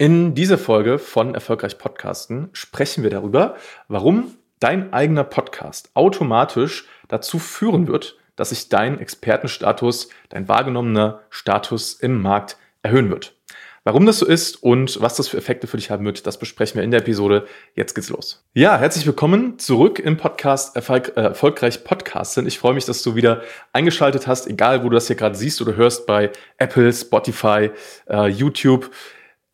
In dieser Folge von Erfolgreich Podcasten sprechen wir darüber, warum dein eigener Podcast automatisch dazu führen wird, dass sich dein Expertenstatus, dein wahrgenommener Status im Markt erhöhen wird. Warum das so ist und was das für Effekte für dich haben wird, das besprechen wir in der Episode. Jetzt geht's los. Ja, herzlich willkommen zurück im Podcast Erfolg, äh, Erfolgreich Podcasten. Ich freue mich, dass du wieder eingeschaltet hast, egal wo du das hier gerade siehst oder hörst, bei Apple, Spotify, äh, YouTube.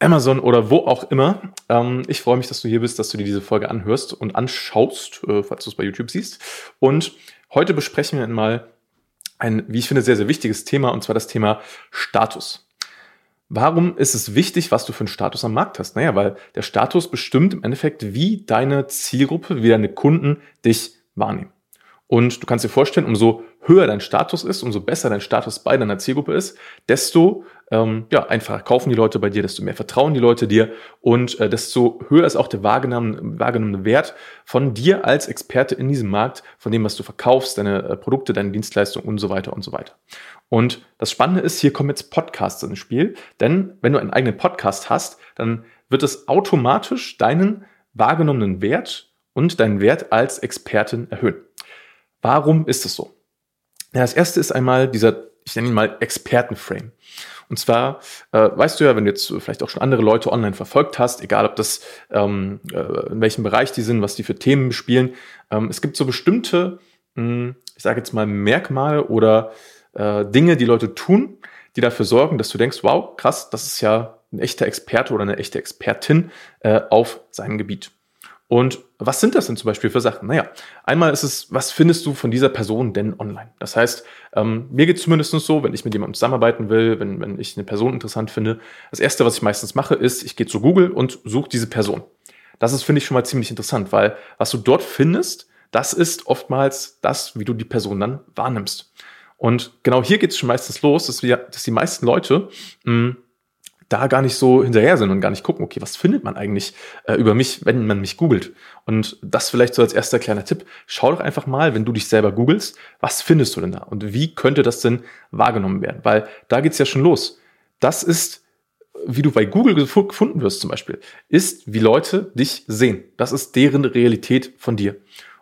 Amazon oder wo auch immer. Ähm, ich freue mich, dass du hier bist, dass du dir diese Folge anhörst und anschaust, äh, falls du es bei YouTube siehst. Und heute besprechen wir mal ein, wie ich finde, sehr, sehr wichtiges Thema, und zwar das Thema Status. Warum ist es wichtig, was du für einen Status am Markt hast? Naja, weil der Status bestimmt im Endeffekt, wie deine Zielgruppe, wie deine Kunden dich wahrnehmen. Und du kannst dir vorstellen, umso höher dein Status ist, umso besser dein Status bei deiner Zielgruppe ist, desto ähm, ja, einfacher kaufen die Leute bei dir, desto mehr vertrauen die Leute dir und äh, desto höher ist auch der wahrgenommene, wahrgenommene Wert von dir als Experte in diesem Markt, von dem, was du verkaufst, deine äh, Produkte, deine Dienstleistungen und so weiter und so weiter. Und das Spannende ist, hier kommen jetzt Podcasts ins Spiel, denn wenn du einen eigenen Podcast hast, dann wird es automatisch deinen wahrgenommenen Wert und deinen Wert als Expertin erhöhen. Warum ist es so? Ja, das erste ist einmal dieser, ich nenne ihn mal Expertenframe. Und zwar, äh, weißt du ja, wenn du jetzt vielleicht auch schon andere Leute online verfolgt hast, egal ob das ähm, äh, in welchem Bereich die sind, was die für Themen bespielen, ähm, es gibt so bestimmte, mh, hm, ich sage jetzt mal Merkmale oder äh, Dinge, die Leute tun, die dafür sorgen, dass du denkst, wow, krass, das ist ja ein echter Experte oder eine echte Expertin äh, auf seinem Gebiet. Und was sind das denn zum Beispiel für Sachen? Naja, einmal ist es, was findest du von dieser Person denn online? Das heißt, ähm, mir geht es zumindest so, wenn ich mit jemandem zusammenarbeiten will, wenn, wenn ich eine Person interessant finde, das Erste, was ich meistens mache, ist, ich gehe zu Google und suche diese Person. Das ist, finde ich, schon mal ziemlich interessant, weil was du dort findest, das ist oftmals das, wie du die Person dann wahrnimmst. Und genau hier geht es schon meistens los, dass, wir, dass die meisten Leute mh, hm, da gar nicht so hinterher sind und gar nicht gucken, okay, was findet man eigentlich äh, über mich, wenn man mich googelt? Und das vielleicht so als erster kleiner Tipp. Schau doch einfach mal, wenn du dich selber googelst, was findest du denn da? Und wie könnte das denn wahrgenommen werden? Weil da geht's ja schon los. Das ist, wie du bei Google gefunden wirst zum Beispiel, ist, wie Leute dich sehen. Das ist deren Realität von dir.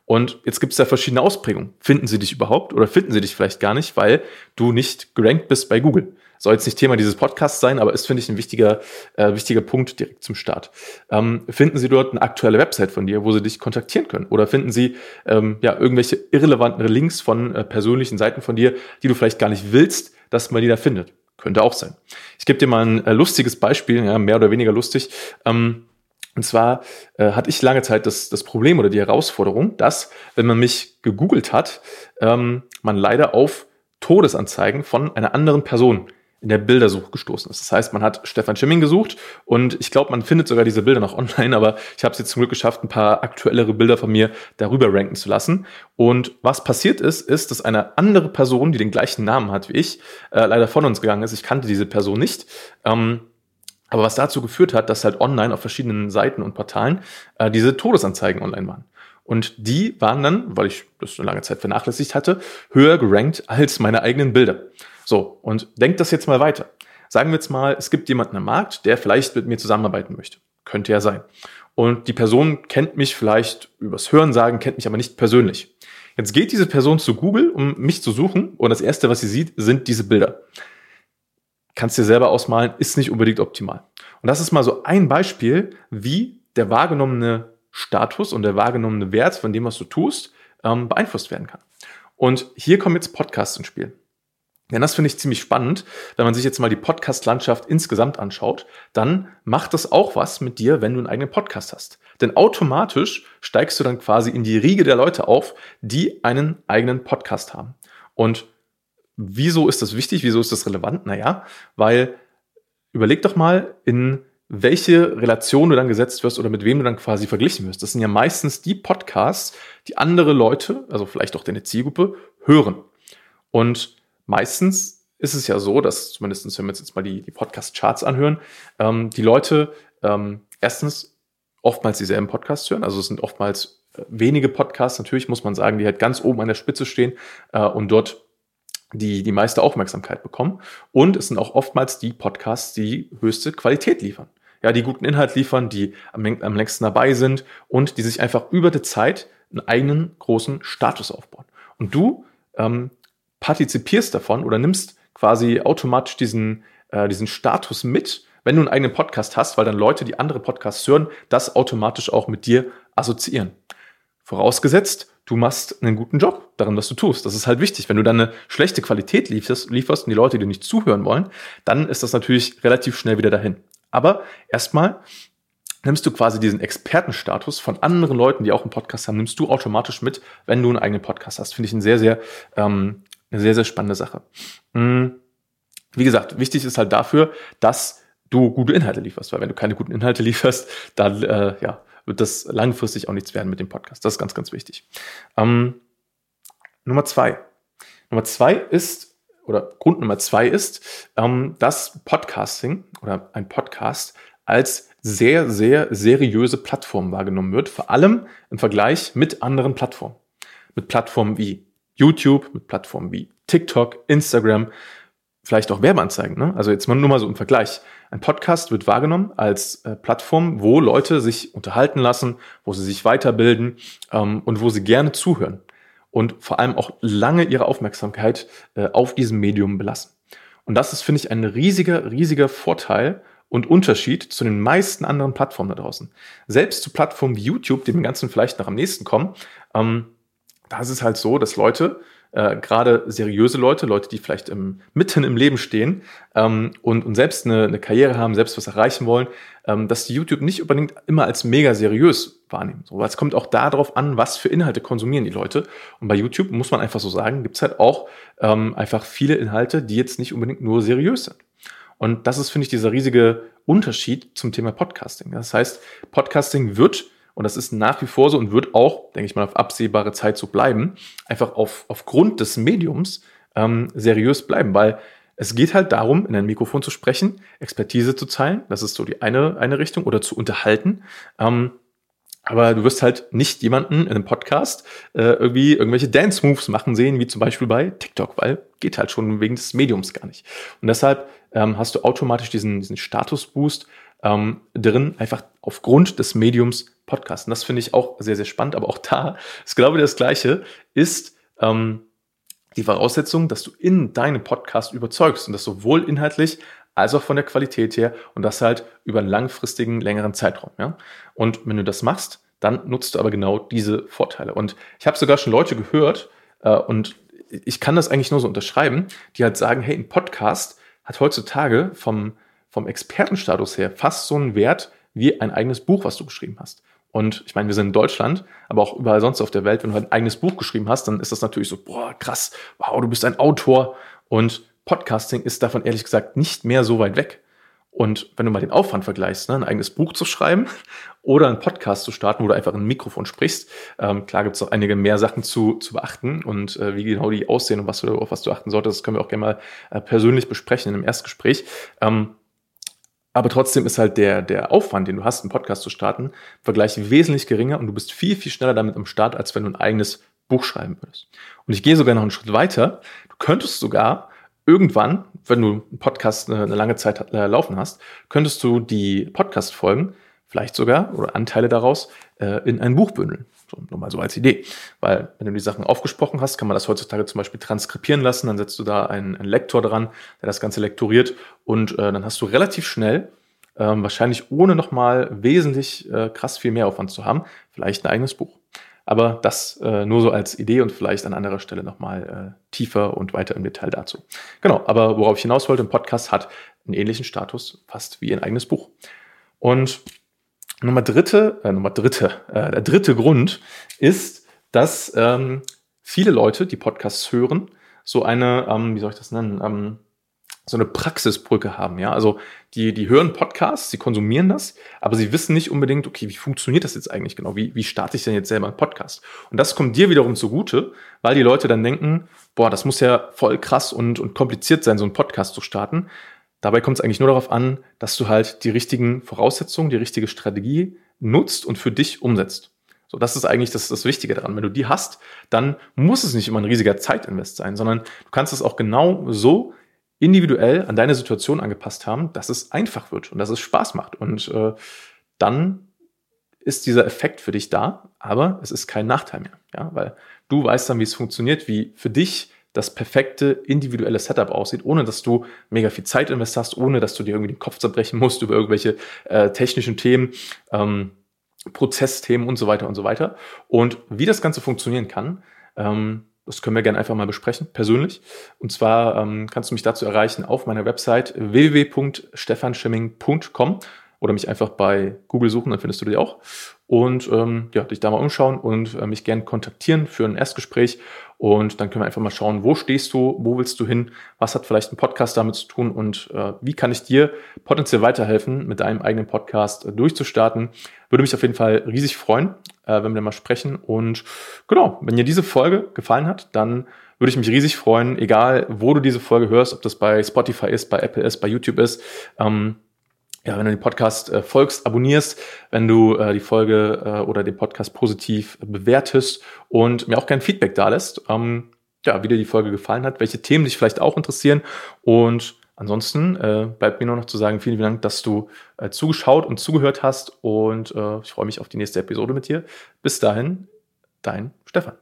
Und jetzt gibt es da verschiedene Ausprägungen. Finden sie dich überhaupt oder finden sie dich vielleicht gar nicht, weil du nicht gerankt bist bei Google? Soll jetzt nicht Thema dieses Podcasts sein, aber ist, finde ich, ein wichtiger, äh, wichtiger Punkt direkt zum Start. Ähm, finden Sie dort eine aktuelle Website von dir, wo Sie dich kontaktieren können? Oder finden Sie ähm, ja, irgendwelche irrelevanten Links von äh, persönlichen Seiten von dir, die du vielleicht gar nicht willst, dass man die da findet? Könnte auch sein. Ich gebe dir mal ein äh, lustiges Beispiel, ja, mehr oder weniger lustig. Ähm, und zwar äh, hatte ich lange Zeit das, das Problem oder die Herausforderung, dass, wenn man mich gegoogelt hat, ähm, man leider auf Todesanzeigen von einer anderen Person in der Bildersuche gestoßen ist. Das heißt, man hat Stefan Schimming gesucht und ich glaube, man findet sogar diese Bilder noch online, aber ich habe es jetzt zum Glück geschafft, ein paar aktuellere Bilder von mir darüber ranken zu lassen. Und was passiert ist, ist, dass eine andere Person, die den gleichen Namen hat wie ich, äh, leider von uns gegangen ist. Ich kannte diese Person nicht. Ähm, aber was dazu geführt hat, dass halt online auf verschiedenen Seiten und Portalen äh, diese Todesanzeigen online waren. Und die waren dann, weil ich das eine lange Zeit vernachlässigt hatte, höher gerankt als meine eigenen Bilder. So, und denkt das jetzt mal weiter. Sagen wir jetzt mal, es gibt jemanden am Markt, der vielleicht mit mir zusammenarbeiten möchte. Könnte ja sein. Und die Person kennt mich vielleicht übers Hören sagen, kennt mich aber nicht persönlich. Jetzt geht diese Person zu Google, um mich zu suchen, und das erste, was sie sieht, sind diese Bilder. Kannst dir selber ausmalen, ist nicht unbedingt optimal. Und das ist mal so ein Beispiel, wie der wahrgenommene Status und der wahrgenommene Wert von dem, was du tust, ähm, beeinflusst werden kann. Und hier kommen jetzt Podcasts ins Spiel. Denn das finde ich ziemlich spannend. Wenn man sich jetzt mal die Podcast-Landschaft insgesamt anschaut, dann macht das auch was mit dir, wenn du einen eigenen Podcast hast. Denn automatisch steigst du dann quasi in die Riege der Leute auf, die einen eigenen Podcast haben. Und wieso ist das wichtig? Wieso ist das relevant? Naja, weil überleg doch mal, in welche Relation du dann gesetzt wirst oder mit wem du dann quasi verglichen wirst. Das sind ja meistens die Podcasts, die andere Leute, also vielleicht auch deine Zielgruppe, hören. Und meistens ist es ja so, dass zumindest wenn wir uns jetzt mal die, die Podcast-Charts anhören, ähm, die Leute ähm, erstens oftmals dieselben Podcasts hören. Also es sind oftmals äh, wenige Podcasts, natürlich muss man sagen, die halt ganz oben an der Spitze stehen äh, und dort die die meiste Aufmerksamkeit bekommen. Und es sind auch oftmals die Podcasts, die höchste Qualität liefern. ja, die guten Inhalt liefern, die am, am längsten dabei sind und die sich einfach über die Zeit einen eigenen großen Status aufbauen. Und du ähm, partizipierst davon oder nimmst quasi automatisch diesen, äh, diesen Status mit, wenn du einen eigenen Podcast hast, weil dann Leute, die andere Podcasts hören, das automatisch auch mit dir assoziieren. Vorausgesetzt, du machst einen guten Job darin, was du tust. Das ist halt wichtig. Wenn du dann eine schlechte Qualität lieferst, lieferst und die Leute dir nicht zuhören wollen, dann ist das natürlich relativ schnell wieder dahin. Aber erstmal nimmst du quasi diesen Expertenstatus von anderen Leuten, die auch einen Podcast haben, nimmst du automatisch mit, wenn du einen eigenen Podcast hast. Finde ich eine sehr, sehr, ähm, eine sehr, sehr spannende Sache. Hm. Wie gesagt, wichtig ist halt dafür, dass du gute Inhalte lieferst, weil wenn du keine guten Inhalte lieferst, dann äh, ja, wird das langfristig auch nichts werden mit dem Podcast. Das ist ganz, ganz wichtig. Ähm, Nummer zwei. Nummer zwei ist, oder Grund Nummer zwei ist, ähm, dass Podcasting oder ein Podcast als sehr, sehr seriöse Plattform wahrgenommen wird, vor allem im Vergleich mit anderen Plattformen. Mit Plattformen wie YouTube, mit Plattformen wie TikTok, Instagram, vielleicht auch Werbeanzeigen. Ne? Also jetzt mal nur mal so im Vergleich. Ein Podcast wird wahrgenommen als äh, Plattform, wo Leute sich unterhalten lassen, wo sie sich weiterbilden ähm, und wo sie gerne zuhören und vor allem auch lange ihre Aufmerksamkeit äh, auf diesem Medium belassen. Und das ist, finde ich, ein riesiger, riesiger Vorteil und Unterschied zu den meisten anderen Plattformen da draußen. Selbst zu Plattformen wie YouTube, die dem Ganzen vielleicht noch am nächsten kommen, ähm, da ist es halt so, dass Leute äh, gerade seriöse Leute, Leute, die vielleicht im, mitten im Leben stehen ähm, und, und selbst eine, eine Karriere haben, selbst was erreichen wollen, ähm, dass die YouTube nicht unbedingt immer als mega seriös wahrnehmen. So, weil es kommt auch darauf an, was für Inhalte konsumieren die Leute. Und bei YouTube muss man einfach so sagen, gibt's halt auch ähm, einfach viele Inhalte, die jetzt nicht unbedingt nur seriös sind. Und das ist, finde ich, dieser riesige Unterschied zum Thema Podcasting. Das heißt, Podcasting wird und das ist nach wie vor so und wird auch, denke ich mal, auf absehbare Zeit so bleiben, einfach auf, aufgrund des Mediums ähm, seriös bleiben, weil es geht halt darum, in ein Mikrofon zu sprechen, Expertise zu teilen, das ist so die eine, eine Richtung, oder zu unterhalten. Ähm, aber du wirst halt nicht jemanden in einem Podcast äh, irgendwie irgendwelche Dance-Moves machen sehen, wie zum Beispiel bei TikTok, weil geht halt schon wegen des Mediums gar nicht. Und deshalb ähm, hast du automatisch diesen, diesen Status-Boost ähm, drin, einfach aufgrund des Mediums Podcast. Und das finde ich auch sehr, sehr spannend. Aber auch da ist, glaube ich, das Gleiche, ist ähm, die Voraussetzung, dass du in deinem Podcast überzeugst und das sowohl inhaltlich als auch von der Qualität her und das halt über einen langfristigen, längeren Zeitraum. Ja? Und wenn du das machst, dann nutzt du aber genau diese Vorteile. Und ich habe sogar schon Leute gehört äh, und ich kann das eigentlich nur so unterschreiben, die halt sagen, hey, ein Podcast hat heutzutage vom, vom Expertenstatus her fast so einen Wert wie ein eigenes Buch, was du geschrieben hast. Und ich meine, wir sind in Deutschland, aber auch überall sonst auf der Welt, wenn du halt ein eigenes Buch geschrieben hast, dann ist das natürlich so, boah, krass, wow, du bist ein Autor. Und Podcasting ist davon ehrlich gesagt nicht mehr so weit weg. Und wenn du mal den Aufwand vergleichst, ne, ein eigenes Buch zu schreiben oder einen Podcast zu starten, wo du einfach ein Mikrofon sprichst, ähm, klar gibt es auch einige mehr Sachen zu, zu beachten und äh, wie genau die aussehen und was du, auf was du achten solltest, das können wir auch gerne mal äh, persönlich besprechen in einem Erstgespräch. Ähm, aber trotzdem ist halt der, der Aufwand, den du hast, einen Podcast zu starten, im Vergleich wesentlich geringer und du bist viel, viel schneller damit am Start, als wenn du ein eigenes Buch schreiben würdest. Und ich gehe sogar noch einen Schritt weiter. Du könntest sogar irgendwann, wenn du einen Podcast eine, eine lange Zeit äh, laufen hast, könntest du die Podcast-Folgen vielleicht sogar oder Anteile daraus äh, in ein Buch bündeln. So, nur mal so als Idee. Weil, wenn du die Sachen aufgesprochen hast, kann man das heutzutage zum Beispiel transkribieren lassen. Dann setzt du da einen, einen Lektor dran, der das Ganze lektoriert. Und äh, dann hast du relativ schnell, ähm, wahrscheinlich ohne nochmal wesentlich äh, krass viel mehr Aufwand zu haben, vielleicht ein eigenes Buch. Aber das äh, nur so als Idee und vielleicht an anderer Stelle nochmal äh, tiefer und weiter im Detail dazu. Genau, aber worauf ich hinaus wollte, ein Podcast hat einen ähnlichen Status, fast wie ein eigenes Buch. Und Nummer dritte, äh, Nummer dritte, äh, der dritte Grund ist, dass ähm, viele Leute, die Podcasts hören, so eine, ähm, wie soll ich das nennen, ähm, so eine Praxisbrücke haben, ja. Also die, die hören Podcasts, sie konsumieren das, aber sie wissen nicht unbedingt, okay, wie funktioniert das jetzt eigentlich genau? Wie, wie starte ich denn jetzt selber einen Podcast? Und das kommt dir wiederum zugute, weil die Leute dann denken, boah, das muss ja voll krass und, und kompliziert sein, so einen Podcast zu starten. Dabei kommt es eigentlich nur darauf an, dass du halt die richtigen Voraussetzungen, die richtige Strategie nutzt und für dich umsetzt. So, das ist eigentlich das, das Wichtige daran. Wenn du die hast, dann muss es nicht immer ein riesiger Zeitinvest sein, sondern du kannst es auch genau so individuell an deine Situation angepasst haben, dass es einfach wird und dass es Spaß macht. Und äh, dann ist dieser Effekt für dich da, aber es ist kein Nachteil mehr, ja, weil du weißt dann, wie es funktioniert, wie für dich das perfekte individuelle Setup aussieht, ohne dass du mega viel Zeit investierst, ohne dass du dir irgendwie den Kopf zerbrechen musst über irgendwelche äh, technischen Themen, ähm, Prozessthemen und so weiter und so weiter. Und wie das Ganze funktionieren kann, ähm, das können wir gerne einfach mal besprechen, persönlich. Und zwar ähm, kannst du mich dazu erreichen auf meiner Website www.stefanschimming.com oder mich einfach bei Google suchen, dann findest du die auch. Und ähm, ja, dich da mal umschauen und äh, mich gerne kontaktieren für ein Erstgespräch. Und dann können wir einfach mal schauen, wo stehst du, wo willst du hin, was hat vielleicht ein Podcast damit zu tun und äh, wie kann ich dir potenziell weiterhelfen, mit deinem eigenen Podcast äh, durchzustarten. Würde mich auf jeden Fall riesig freuen, äh, wenn wir mal sprechen. Und genau, wenn dir diese Folge gefallen hat, dann würde ich mich riesig freuen, egal wo du diese Folge hörst, ob das bei Spotify ist, bei Apple ist, bei YouTube ist. Ähm, ja, wenn du den Podcast äh, folgst, abonnierst, wenn du äh, die Folge äh, oder den Podcast positiv bewertest und mir auch kein Feedback da lässt, ähm, ja, wie dir die Folge gefallen hat, welche Themen dich vielleicht auch interessieren und ansonsten äh, bleibt mir nur noch zu sagen, vielen, vielen Dank, dass du äh, zugeschaut und zugehört hast und äh, ich freue mich auf die nächste Episode mit dir. Bis dahin, dein Stefan.